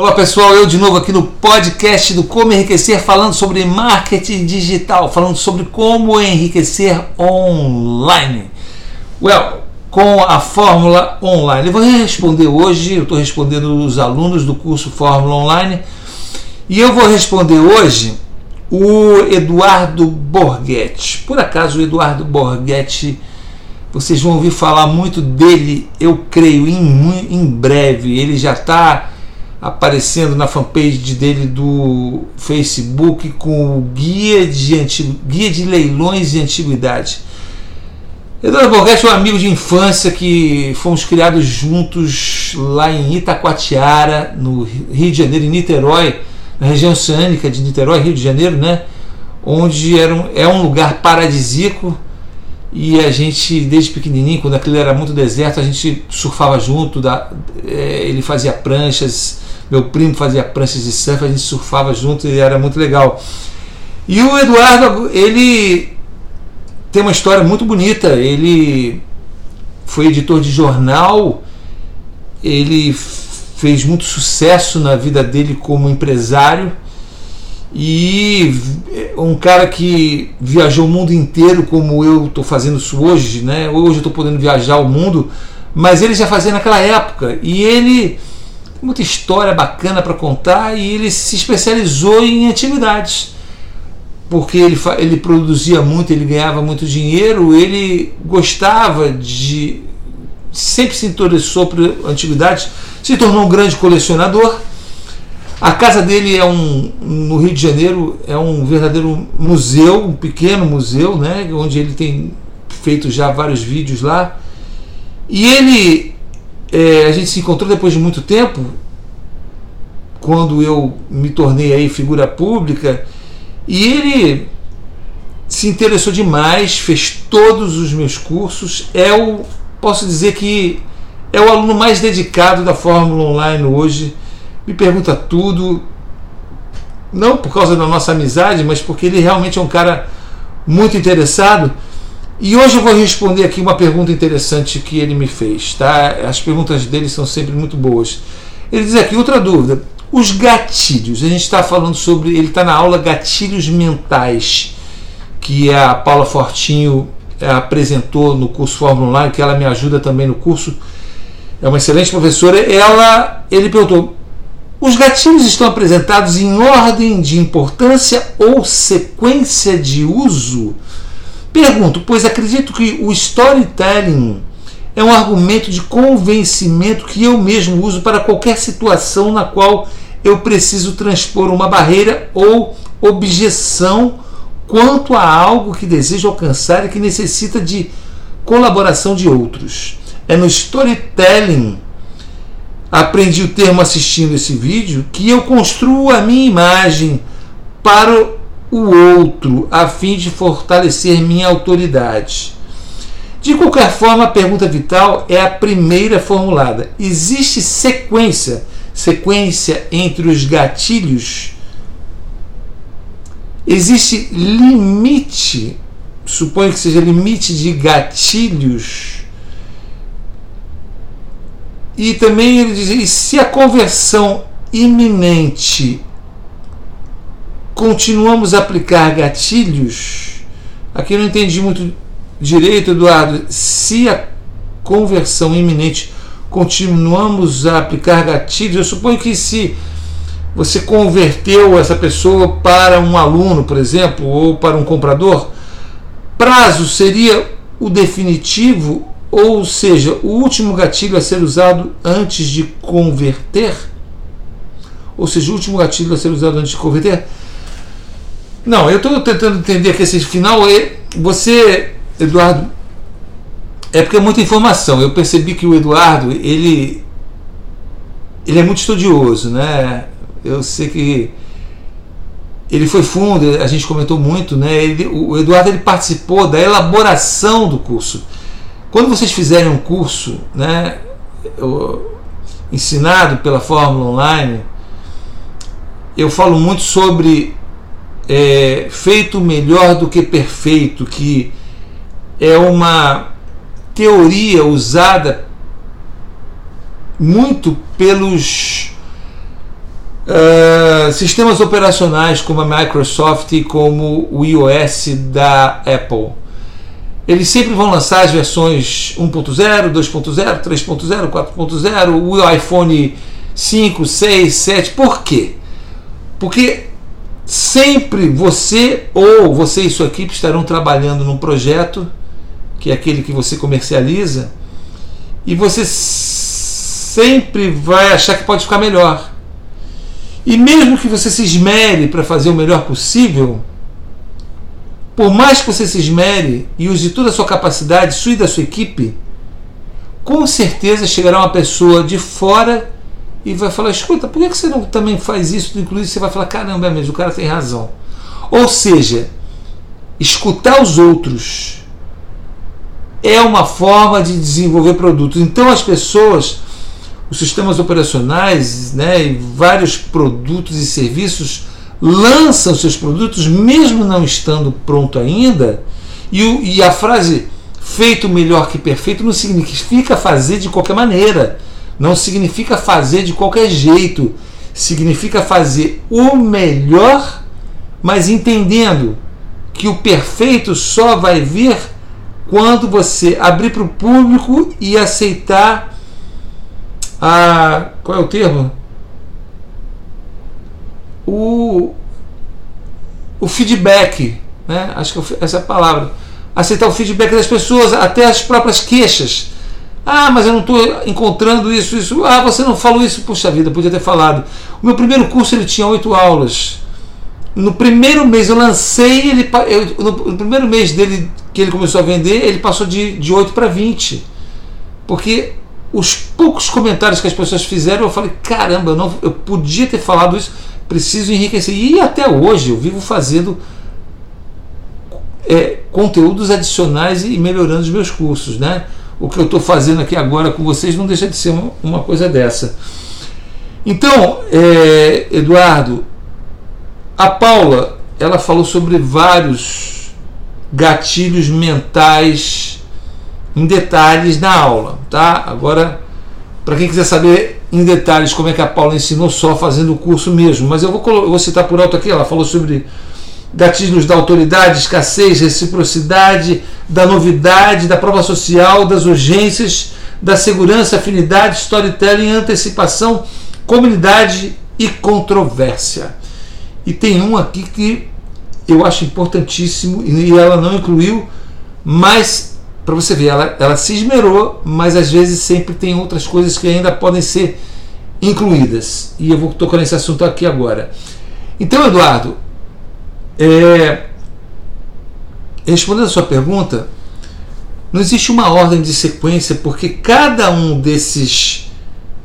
Olá pessoal, eu de novo aqui no podcast do Como Enriquecer, falando sobre marketing digital, falando sobre como enriquecer online. Well, com a Fórmula Online. Eu vou responder hoje, eu estou respondendo os alunos do curso Fórmula Online, e eu vou responder hoje o Eduardo Borghetti. Por acaso o Eduardo Borghetti, vocês vão ouvir falar muito dele, eu creio, em, em breve. Ele já está aparecendo na fanpage dele do Facebook com o guia de, antigo, guia de leilões de antiguidade. Eduardo Borghetti é um amigo de infância que fomos criados juntos lá em Itacoatiara, no Rio de Janeiro, em Niterói, na região oceânica de Niterói, Rio de Janeiro, né? Onde era um, é um lugar paradisíaco e a gente, desde pequenininho, quando aquilo era muito deserto, a gente surfava junto, da, é, ele fazia pranchas, meu primo fazia pranchas de surf, a gente surfava junto e era muito legal. E o Eduardo, ele tem uma história muito bonita. Ele foi editor de jornal, ele fez muito sucesso na vida dele como empresário e um cara que viajou o mundo inteiro como eu estou fazendo isso hoje, né? Hoje eu estou podendo viajar o mundo, mas ele já fazia naquela época e ele muita história bacana para contar e ele se especializou em antiguidades. Porque ele, ele produzia muito, ele ganhava muito dinheiro, ele gostava de. sempre se interessou por antiguidades, se tornou um grande colecionador. A casa dele é um no Rio de Janeiro é um verdadeiro museu, um pequeno museu, né, onde ele tem feito já vários vídeos lá. E ele é, a gente se encontrou depois de muito tempo, quando eu me tornei aí figura pública, e ele se interessou demais, fez todos os meus cursos, é o posso dizer que é o aluno mais dedicado da Fórmula Online hoje. Me pergunta tudo, não por causa da nossa amizade, mas porque ele realmente é um cara muito interessado e hoje eu vou responder aqui uma pergunta interessante que ele me fez, tá? As perguntas dele são sempre muito boas. Ele diz aqui outra dúvida: os gatilhos. A gente está falando sobre, ele está na aula gatilhos mentais que a Paula Fortinho eh, apresentou no curso Fórmula Online, que ela me ajuda também no curso. É uma excelente professora. Ela, ele perguntou: os gatilhos estão apresentados em ordem de importância ou sequência de uso? Pergunto, pois acredito que o storytelling é um argumento de convencimento que eu mesmo uso para qualquer situação na qual eu preciso transpor uma barreira ou objeção quanto a algo que desejo alcançar e que necessita de colaboração de outros. É no storytelling, aprendi o termo assistindo esse vídeo, que eu construo a minha imagem para o outro a fim de fortalecer minha autoridade. De qualquer forma, a pergunta vital é a primeira formulada. Existe sequência, sequência entre os gatilhos? Existe limite, suponho que seja limite de gatilhos? E também ele diz: e se a conversão iminente continuamos a aplicar gatilhos, aqui eu não entendi muito direito, Eduardo, se a conversão iminente continuamos a aplicar gatilhos, eu suponho que se você converteu essa pessoa para um aluno, por exemplo, ou para um comprador, prazo seria o definitivo, ou seja, o último gatilho a ser usado antes de converter? Ou seja, o último gatilho a ser usado antes de converter? Não, eu estou tentando entender que esse final é. Você, Eduardo, é porque é muita informação. Eu percebi que o Eduardo, ele. Ele é muito estudioso, né? Eu sei que ele foi fundo, a gente comentou muito, né? Ele, o Eduardo ele participou da elaboração do curso. Quando vocês fizerem um curso, né, ensinado pela Fórmula Online, eu falo muito sobre é, feito melhor do que perfeito, que é uma teoria usada muito pelos Uh, sistemas operacionais como a Microsoft e como o iOS da Apple. Eles sempre vão lançar as versões 1.0, 2.0, 3.0, 4.0, o iPhone 5, 6, 7. Por quê? Porque sempre você ou você e sua equipe estarão trabalhando num projeto, que é aquele que você comercializa, e você sempre vai achar que pode ficar melhor. E mesmo que você se esmere para fazer o melhor possível, por mais que você se esmere e use toda a sua capacidade, sua e da sua equipe, com certeza chegará uma pessoa de fora e vai falar: escuta, por que você não também faz isso? Inclusive, você vai falar: caramba, mesmo, o cara tem razão. Ou seja, escutar os outros é uma forma de desenvolver produtos. Então, as pessoas os sistemas operacionais né, e vários produtos e serviços lançam seus produtos mesmo não estando pronto ainda e, o, e a frase feito melhor que perfeito não significa fazer de qualquer maneira não significa fazer de qualquer jeito significa fazer o melhor mas entendendo que o perfeito só vai vir quando você abrir para o público e aceitar a. Qual é o termo? O, o feedback, né? acho que essa é a palavra. Aceitar o feedback das pessoas, até as próprias queixas. Ah, mas eu não estou encontrando isso, isso. Ah, você não falou isso. Puxa vida, podia ter falado. O meu primeiro curso ele tinha oito aulas. No primeiro mês eu lancei, ele, eu, no, primeiro mês dele que ele começou a vender, ele passou de, de 8 para 20. Porque os poucos comentários que as pessoas fizeram, eu falei: caramba, eu, não, eu podia ter falado isso, preciso enriquecer. E até hoje eu vivo fazendo é, conteúdos adicionais e melhorando os meus cursos. Né? O que eu estou fazendo aqui agora com vocês não deixa de ser uma, uma coisa dessa. Então, é, Eduardo, a Paula ela falou sobre vários gatilhos mentais em detalhes na aula, tá? Agora, para quem quiser saber em detalhes como é que a Paula ensinou, só fazendo o curso mesmo, mas eu vou, eu vou citar por alto aqui, ela falou sobre gatilhos da autoridade, escassez, reciprocidade, da novidade, da prova social, das urgências, da segurança, afinidade, storytelling, antecipação, comunidade e controvérsia. E tem um aqui que eu acho importantíssimo e ela não incluiu, mas para você ver, ela, ela se esmerou, mas às vezes sempre tem outras coisas que ainda podem ser incluídas. E eu vou tocar nesse assunto aqui agora. Então, Eduardo, é, respondendo a sua pergunta, não existe uma ordem de sequência, porque cada um desses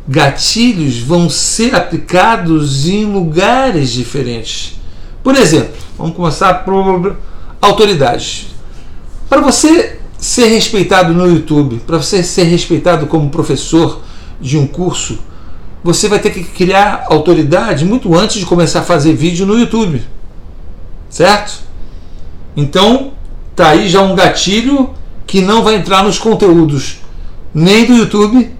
gatilhos vão ser aplicados em lugares diferentes. Por exemplo, vamos começar por autoridade. Para você ser respeitado no YouTube, para você ser respeitado como professor de um curso, você vai ter que criar autoridade muito antes de começar a fazer vídeo no YouTube. Certo? Então, tá aí já um gatilho que não vai entrar nos conteúdos nem do YouTube,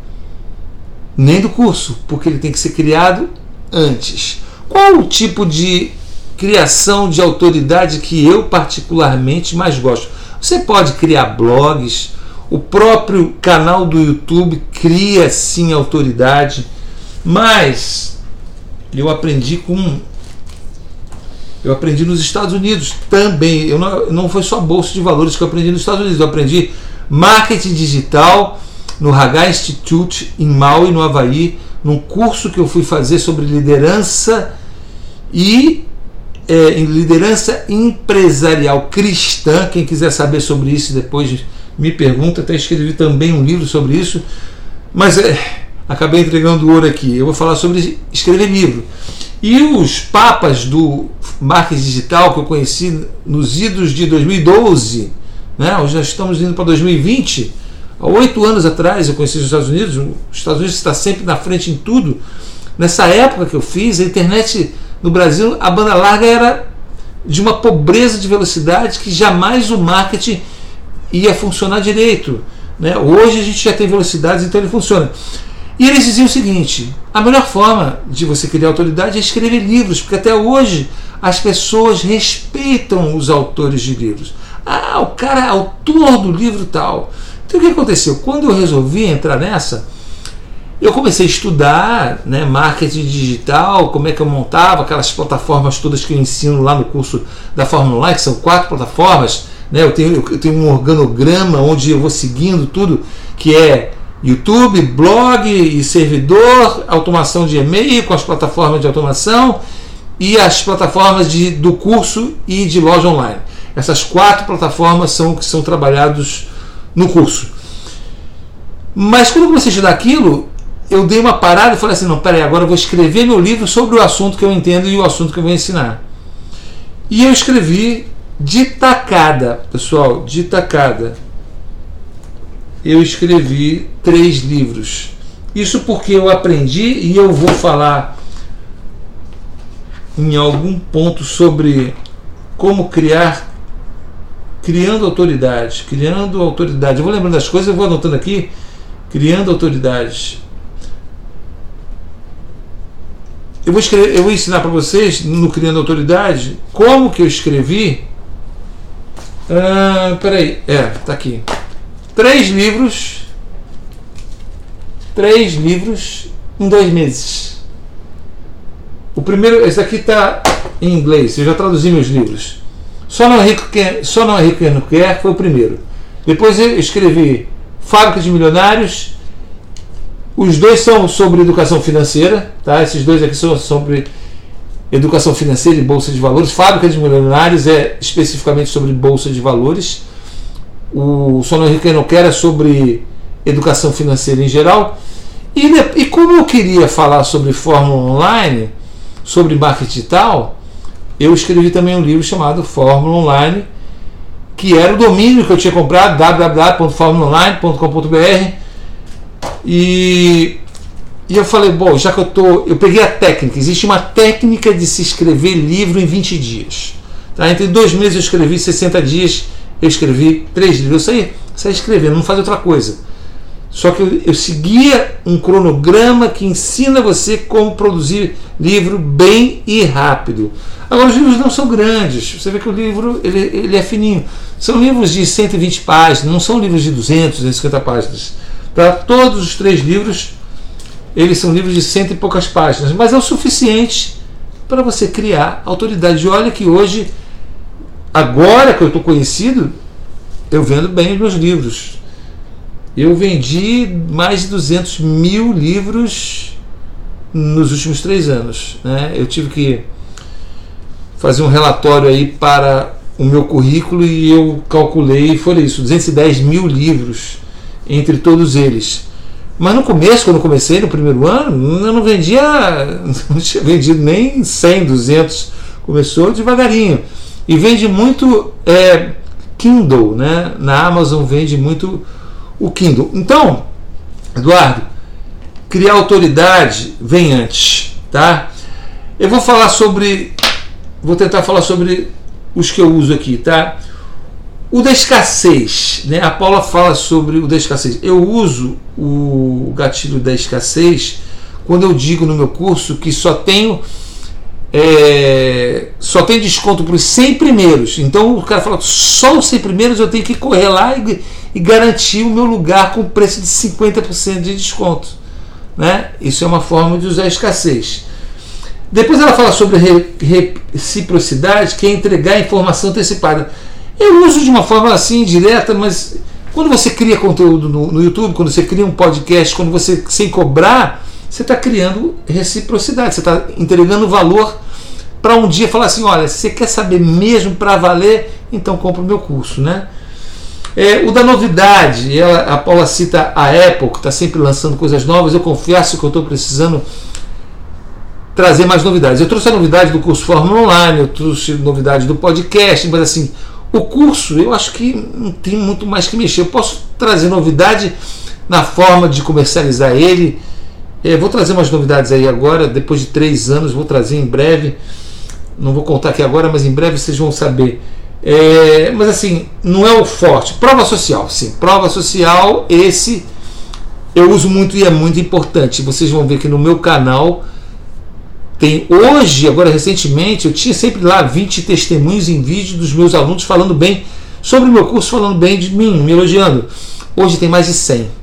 nem do curso, porque ele tem que ser criado antes. Qual o tipo de criação de autoridade que eu particularmente mais gosto? Você pode criar blogs, o próprio canal do YouTube cria sim autoridade, mas eu aprendi com eu aprendi nos Estados Unidos também. Eu não, não foi só bolsa de valores que eu aprendi nos Estados Unidos, eu aprendi marketing digital no Hagar Institute em Maui, no Havaí, num curso que eu fui fazer sobre liderança e é, em liderança empresarial cristã. Quem quiser saber sobre isso depois me pergunta. Até escrevi também um livro sobre isso, mas é, acabei entregando ouro aqui. Eu vou falar sobre escrever livro. E os papas do marketing digital que eu conheci nos idos de 2012, né? Hoje nós estamos indo para 2020. Há oito anos atrás eu conheci os Estados Unidos. Os Estados Unidos está sempre na frente em tudo. Nessa época que eu fiz, a internet no Brasil, a banda larga era de uma pobreza de velocidade que jamais o marketing ia funcionar direito. Né? Hoje a gente já tem velocidades, então ele funciona. E eles diziam o seguinte: a melhor forma de você criar autoridade é escrever livros, porque até hoje as pessoas respeitam os autores de livros. Ah, o cara é autor do livro tal. Então o que aconteceu? Quando eu resolvi entrar nessa, eu comecei a estudar né, marketing digital, como é que eu montava aquelas plataformas todas que eu ensino lá no curso da Fórmula Online, que são quatro plataformas. Né, eu, tenho, eu tenho um organograma onde eu vou seguindo tudo, que é YouTube, blog e servidor, automação de e-mail com as plataformas de automação e as plataformas de, do curso e de loja online. Essas quatro plataformas são que são trabalhados no curso. Mas quando eu comecei a estudar aquilo, eu dei uma parada e falei assim: não, peraí, agora eu vou escrever meu livro sobre o assunto que eu entendo e o assunto que eu vou ensinar. E eu escrevi de tacada, pessoal, de tacada. Eu escrevi três livros. Isso porque eu aprendi e eu vou falar em algum ponto sobre como criar criando autoridade, criando autoridade. Eu vou lembrando das coisas, eu vou anotando aqui, criando autoridade. Eu vou, escrever, eu vou ensinar para vocês, no Criando Autoridade, como que eu escrevi. Ah, peraí, é, tá aqui. Três livros. Três livros em dois meses. O primeiro, esse aqui está em inglês, eu já traduzi meus livros. Só não é rico quem, só não é rico quem não quer foi o primeiro. Depois eu escrevi Fábrica de Milionários os dois são sobre educação financeira, tá? Esses dois aqui são sobre educação financeira e bolsa de valores. Fábrica de Milionários é especificamente sobre bolsa de valores. O Sono Henrique não quer é sobre educação financeira em geral. E, e como eu queria falar sobre Fórmula Online, sobre marketing digital, eu escrevi também um livro chamado Fórmula Online, que era o domínio que eu tinha comprado, www.formulaonline.com.br e, e eu falei, bom, já que eu tô. Eu peguei a técnica, existe uma técnica de se escrever livro em 20 dias. Tá? Entre dois meses eu escrevi 60 dias, eu escrevi três livros. Eu saí, saí escrevendo, não faz outra coisa. Só que eu, eu, seguia um cronograma que ensina você como produzir livro bem e rápido. Agora, os livros não são grandes. Você vê que o livro ele, ele é fininho. São livros de 120 páginas, não são livros de 200, 250 páginas. Para todos os três livros, eles são livros de cento e poucas páginas, mas é o suficiente para você criar autoridade. Olha que hoje, agora que eu estou conhecido, eu vendo bem os meus livros. Eu vendi mais de 200 mil livros nos últimos três anos. Né? Eu tive que fazer um relatório aí para o meu currículo e eu calculei, foi isso, 210 mil livros entre todos eles. Mas no começo, quando eu comecei, no primeiro ano, eu não vendia, não tinha vendido nem 100, 200. Começou devagarinho. E vende muito é, Kindle, né? Na Amazon vende muito o Kindle. Então, Eduardo, criar autoridade vem antes, tá? Eu vou falar sobre, vou tentar falar sobre os que eu uso aqui, tá? O da escassez, né? a Paula fala sobre o da escassez. Eu uso o gatilho da escassez quando eu digo no meu curso que só tenho é, só tem desconto para os 100 primeiros. Então o cara fala, só os 100 primeiros eu tenho que correr lá e, e garantir o meu lugar com preço de 50% de desconto. Né? Isso é uma forma de usar a escassez. Depois ela fala sobre reciprocidade, que é entregar informação antecipada. Eu uso de uma forma assim direta, mas quando você cria conteúdo no, no YouTube, quando você cria um podcast, quando você sem cobrar, você está criando reciprocidade, você está entregando valor para um dia falar assim, olha, se você quer saber mesmo para valer, então compra o meu curso, né? É, o da novidade, ela, a Paula cita a Apple, que está sempre lançando coisas novas. Eu confesso que eu estou precisando trazer mais novidades. Eu trouxe a novidade do curso Fórmula Online, eu trouxe novidade do podcast, mas assim, o curso, eu acho que não tem muito mais que mexer. Eu posso trazer novidade na forma de comercializar ele. É, vou trazer umas novidades aí agora, depois de três anos, vou trazer em breve. Não vou contar aqui agora, mas em breve vocês vão saber. É, mas assim, não é o forte. Prova social, sim. Prova social, esse eu uso muito e é muito importante. Vocês vão ver que no meu canal tem hoje, agora recentemente, eu tinha sempre lá 20 testemunhos em vídeo dos meus alunos falando bem sobre o meu curso, falando bem de mim, me elogiando. Hoje tem mais de 100.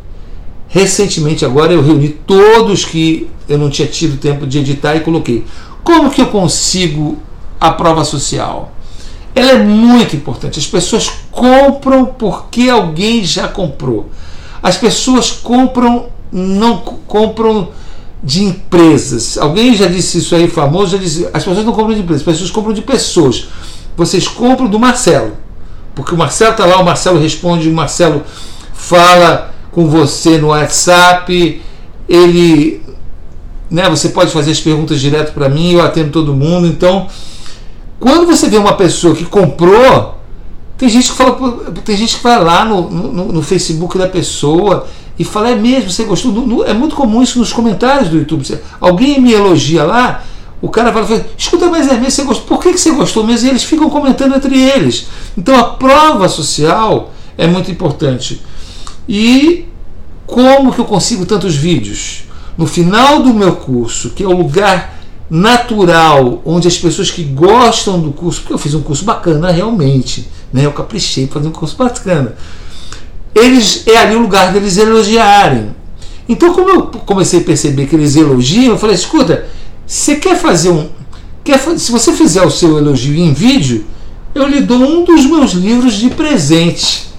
Recentemente agora eu reuni todos que eu não tinha tido tempo de editar e coloquei. Como que eu consigo a prova social? Ela é muito importante. As pessoas compram porque alguém já comprou. As pessoas compram, não compram de empresas. Alguém já disse isso aí, famoso, já disse, as pessoas não compram de empresas, as pessoas compram de pessoas. Vocês compram do Marcelo. Porque o Marcelo está lá, o Marcelo responde, o Marcelo fala com você no WhatsApp, ele. Né, você pode fazer as perguntas direto para mim, eu atendo todo mundo. Então, quando você vê uma pessoa que comprou, tem gente que fala, tem gente que vai lá no, no, no Facebook da pessoa e fala, é mesmo, você gostou? No, no, é muito comum isso nos comentários do YouTube. Você, alguém me elogia lá, o cara vai falar, escuta, mas é mesmo, você gostou? Por que, que você gostou mesmo? E eles ficam comentando entre eles. Então a prova social é muito importante. E como que eu consigo tantos vídeos? No final do meu curso, que é o lugar natural, onde as pessoas que gostam do curso, porque eu fiz um curso bacana realmente, né? eu caprichei para fazer um curso bacana eles é ali o lugar deles elogiarem. Então, como eu comecei a perceber que eles elogiam, eu falei: escuta, você quer fazer um. Quer, se você fizer o seu elogio em vídeo, eu lhe dou um dos meus livros de presente.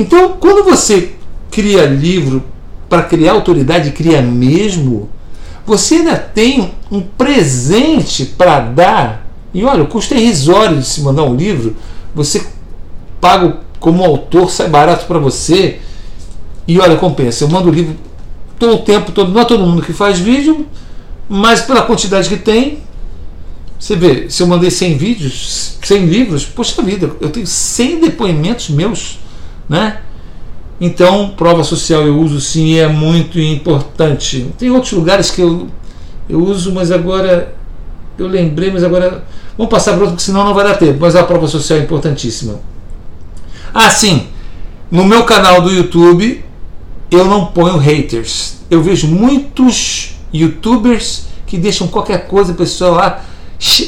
Então, quando você cria livro para criar autoridade, cria mesmo, você ainda tem um presente para dar. E olha, o custo é irrisório de se mandar um livro. Você paga como autor sai barato para você. E olha, compensa. Eu mando o livro todo o tempo todo. Não é todo mundo que faz vídeo, mas pela quantidade que tem, você vê, se eu mandei 100 vídeos, 100 livros, poxa vida, eu tenho 100 depoimentos meus, né? Então, prova social eu uso sim é muito importante. Tem outros lugares que eu, eu uso, mas agora eu lembrei, mas agora vamos passar para outro, porque senão não vai dar tempo. Mas a prova social é importantíssima. Ah, sim. No meu canal do YouTube eu não ponho haters. Eu vejo muitos youtubers que deixam qualquer coisa, pessoal lá,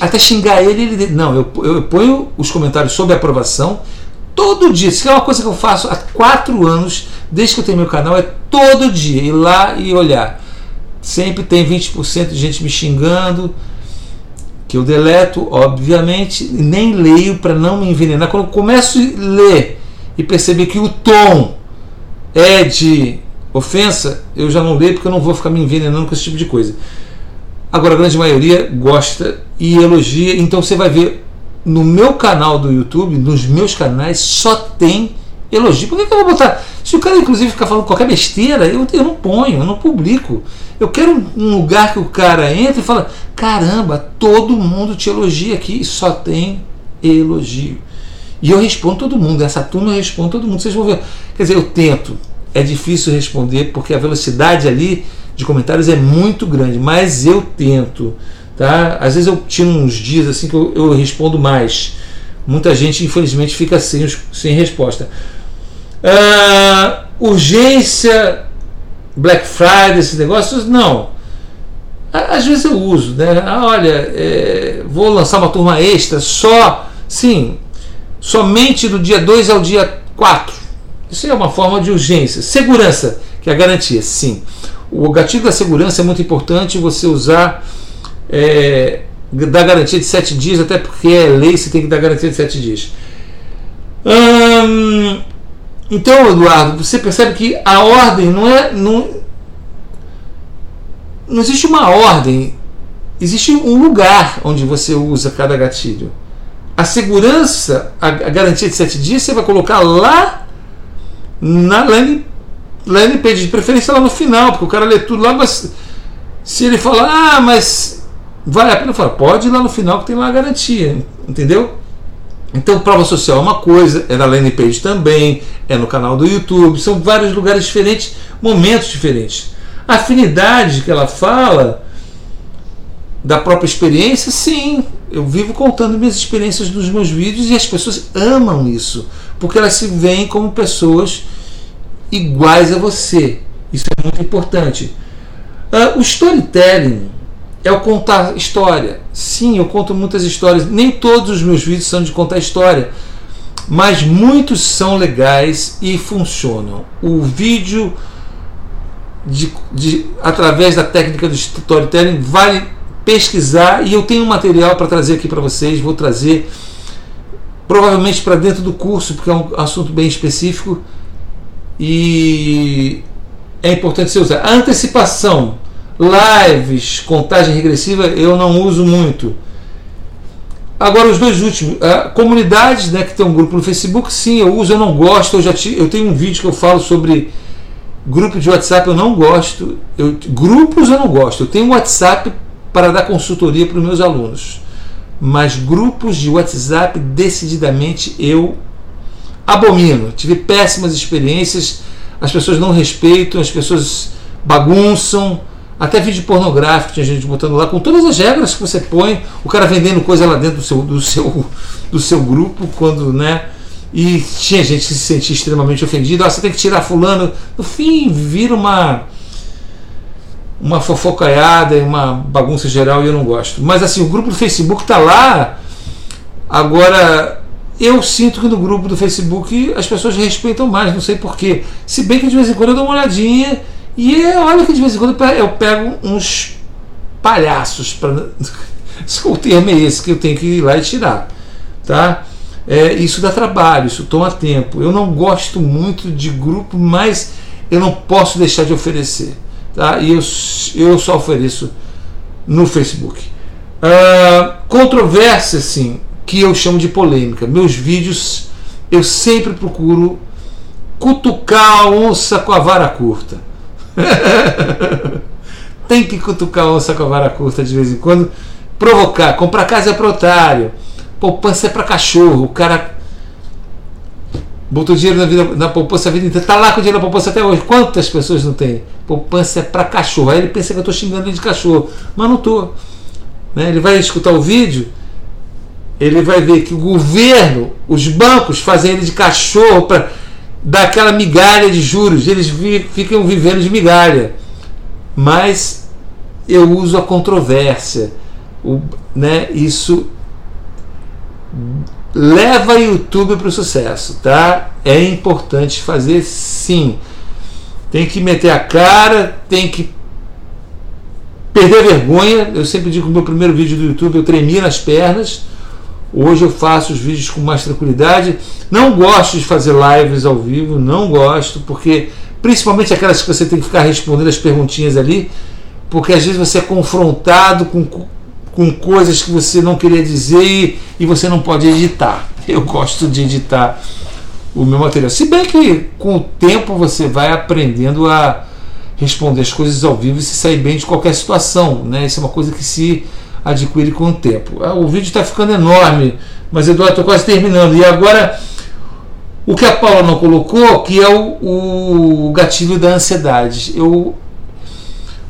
até xingar ele, ele. Não, eu, eu ponho os comentários sobre aprovação todo dia. Isso é uma coisa que eu faço há quatro anos, desde que eu tenho meu canal, é todo dia ir lá e olhar. Sempre tem 20% de gente me xingando, que eu deleto, obviamente, nem leio para não me envenenar. Quando eu começo a ler e perceber que o tom é de ofensa, eu já não leio porque eu não vou ficar me envenenando com esse tipo de coisa. Agora, a grande maioria gosta e elogia, então você vai ver no meu canal do YouTube, nos meus canais, só tem elogio. Por que, que eu vou botar? Se o cara, inclusive, ficar falando qualquer besteira, eu, eu não ponho, eu não publico. Eu quero um lugar que o cara entre e fala: caramba, todo mundo te elogia aqui, só tem elogio. E eu respondo todo mundo, essa turma eu respondo todo mundo. Vocês vão ver. Quer dizer, eu tento. É difícil responder porque a velocidade ali de comentários é muito grande, mas eu tento. Tá? Às vezes eu tiro uns dias assim que eu, eu respondo mais. Muita gente, infelizmente, fica sem, sem resposta. Uh, urgência, Black Friday, esses negócios, não. Às vezes eu uso, né? Ah, olha, é, vou lançar uma turma extra só. Sim, somente do dia 2 ao dia 4. Isso é uma forma de urgência. Segurança, que é a garantia, sim. O gatilho da segurança é muito importante você usar é, da garantia de 7 dias, até porque é lei, você tem que dar garantia de 7 dias. Hum, então, Eduardo, você percebe que a ordem não é. Não, não existe uma ordem, existe um lugar onde você usa cada gatilho a segurança, a, a garantia de sete dias, você vai colocar lá na landing, landing page, de preferência lá no final, porque o cara lê tudo lá, mas se ele falar, ah, mas vale a pena, fala, pode ir lá no final que tem lá a garantia, entendeu? Então, prova social é uma coisa, é na landing page também, é no canal do YouTube, são vários lugares diferentes, momentos diferentes. A afinidade que ela fala da própria experiência, sim, eu vivo contando minhas experiências nos meus vídeos e as pessoas amam isso, porque elas se veem como pessoas iguais a você. Isso é muito importante. Uh, o storytelling é o contar história. Sim, eu conto muitas histórias. Nem todos os meus vídeos são de contar história, mas muitos são legais e funcionam. O vídeo de, de, através da técnica do storytelling vale pesquisar e eu tenho um material para trazer aqui para vocês. Vou trazer provavelmente para dentro do curso, porque é um assunto bem específico e é importante você usar. A antecipação, lives, contagem regressiva, eu não uso muito. Agora os dois últimos, a comunidades, né, que tem um grupo no Facebook, sim, eu uso, eu não gosto. Eu já te, eu tenho um vídeo que eu falo sobre grupo de WhatsApp, eu não gosto. Eu, grupos eu não gosto. Eu tenho um WhatsApp para dar consultoria para os meus alunos, mas grupos de WhatsApp decididamente eu abomino. Tive péssimas experiências as pessoas não respeitam, as pessoas bagunçam, até vídeo pornográfico tinha gente botando lá, com todas as regras que você põe, o cara vendendo coisa lá dentro do seu, do seu, do seu grupo, quando, né? E tinha gente que se sentia extremamente ofendida, ah, você tem que tirar fulano. No fim, vira uma uma fofocaiada e uma bagunça geral e eu não gosto. Mas assim, o grupo do Facebook tá lá. Agora, eu sinto que no grupo do Facebook as pessoas respeitam mais, não sei porquê. Se bem que de vez em quando eu dou uma olhadinha e olha que de vez em quando eu pego uns palhaços para o termo é esse que eu tenho que ir lá e tirar, tá? É, isso dá trabalho, isso toma tempo. Eu não gosto muito de grupo, mas eu não posso deixar de oferecer, tá? E eu, eu só ofereço no Facebook. Uh, controvérsia, sim que eu chamo de polêmica. Meus vídeos eu sempre procuro cutucar a onça com a vara curta. Tem que cutucar onça com a vara curta de vez em quando, provocar. Comprar casa é para otário, poupança é para cachorro. O cara botou dinheiro na, vida, na poupança a vida inteira, tá lá com dinheiro na poupança até hoje. Quantas pessoas não tem? Poupança é para cachorro. Aí ele pensa que eu estou xingando ele de cachorro, mas não estou. Né? Ele vai escutar o vídeo ele vai ver que o governo, os bancos fazem ele de cachorro para dar aquela migalha de juros, eles vi, ficam vivendo de migalha. Mas eu uso a controvérsia, o, né, isso leva YouTube para o sucesso, tá? É importante fazer sim. Tem que meter a cara, tem que perder vergonha. Eu sempre digo no meu primeiro vídeo do YouTube eu tremia nas pernas Hoje eu faço os vídeos com mais tranquilidade. Não gosto de fazer lives ao vivo, não gosto, porque principalmente aquelas que você tem que ficar respondendo as perguntinhas ali, porque às vezes você é confrontado com, com coisas que você não queria dizer e, e você não pode editar. Eu gosto de editar o meu material. Se bem que com o tempo você vai aprendendo a responder as coisas ao vivo e se sair bem de qualquer situação. Né? Isso é uma coisa que se adquire com o tempo. Ah, o vídeo está ficando enorme, mas Eduardo, estou quase terminando. E agora, o que a Paula não colocou, que é o, o gatilho da ansiedade. Eu,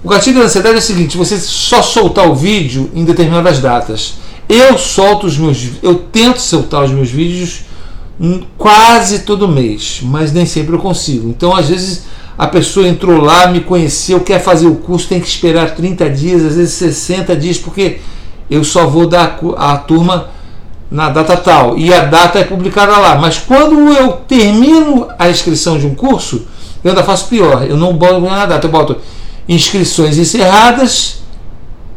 o gatilho da ansiedade é o seguinte: você só soltar o vídeo em determinadas datas. Eu solto os meus, eu tento soltar os meus vídeos quase todo mês, mas nem sempre eu consigo. Então, às vezes a pessoa entrou lá, me conheceu, quer fazer o curso, tem que esperar 30 dias, às vezes 60 dias, porque eu só vou dar a turma na data tal e a data é publicada lá. Mas quando eu termino a inscrição de um curso, eu ainda faço pior, eu não boto na data, eu boto inscrições encerradas,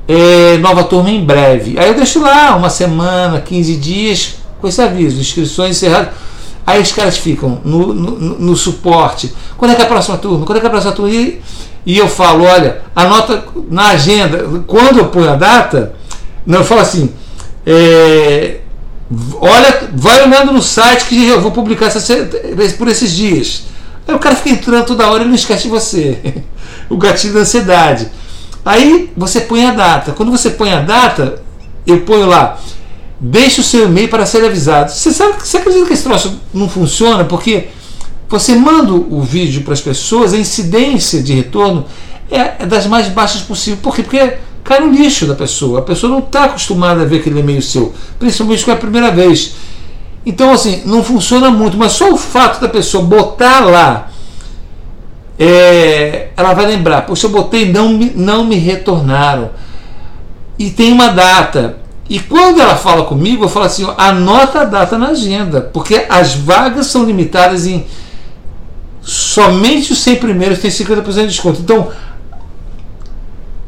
é, nova turma em breve. Aí eu deixo lá uma semana, 15 dias com esse aviso, inscrições encerradas Aí os caras ficam no, no, no, suporte. Quando é que é a próxima turma? Quando é que é a próxima turma? E, e eu falo, olha, anota na agenda. Quando eu ponho a data, não, eu falo assim, é, olha, vai olhando no site que eu vou publicar essa, por esses dias. Aí o cara fica entrando toda hora e não esquece de você. o gatilho da ansiedade. Aí você põe a data. Quando você põe a data, eu ponho lá Deixe o seu e-mail para ser avisado. Você sabe você acredita que esse troço não funciona? Porque você manda o vídeo para as pessoas, a incidência de retorno é, é das mais baixas possível. Por quê? Porque cai no lixo da pessoa. A pessoa não está acostumada a ver aquele e-mail seu, principalmente com a primeira vez. Então, assim, não funciona muito, mas só o fato da pessoa botar lá é, ela vai lembrar, poxa, eu botei não me, não me retornaram. E tem uma data. E quando ela fala comigo, eu falo assim: anota a data na agenda, porque as vagas são limitadas em somente os 100 primeiros têm 50% de desconto. Então,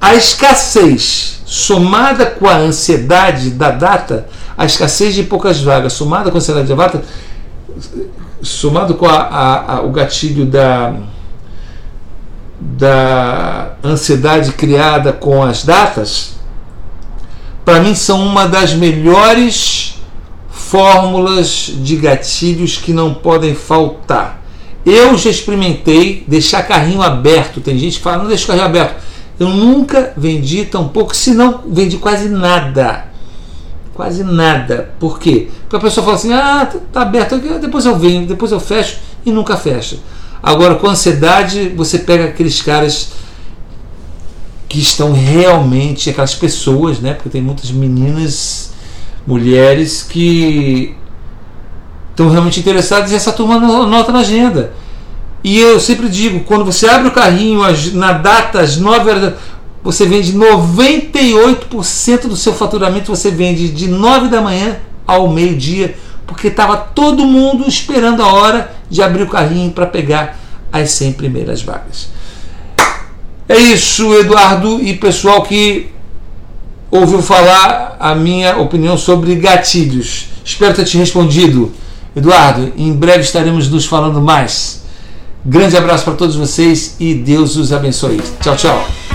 a escassez somada com a ansiedade da data, a escassez de poucas vagas somada com a ansiedade da data, somado com a, a, a, o gatilho da da ansiedade criada com as datas, para mim são uma das melhores fórmulas de gatilhos que não podem faltar. Eu já experimentei deixar carrinho aberto. Tem gente que fala, não deixa o carrinho aberto. Eu nunca vendi tão pouco, se não vendi quase nada. Quase nada. Por quê? Porque a pessoa fala assim: ah, tá aberto, depois eu venho, depois eu fecho e nunca fecha. Agora, com ansiedade, você pega aqueles caras que estão realmente, aquelas pessoas, né? Porque tem muitas meninas, mulheres que estão realmente interessadas e essa turma nota na agenda. E eu sempre digo, quando você abre o carrinho na data às 9 horas, você vende 98% do seu faturamento, você vende de 9 da manhã ao meio-dia, porque estava todo mundo esperando a hora de abrir o carrinho para pegar as 100 primeiras vagas. É isso, Eduardo e pessoal que ouviu falar a minha opinião sobre gatilhos. Espero ter te respondido. Eduardo, em breve estaremos nos falando mais. Grande abraço para todos vocês e Deus os abençoe. Tchau, tchau.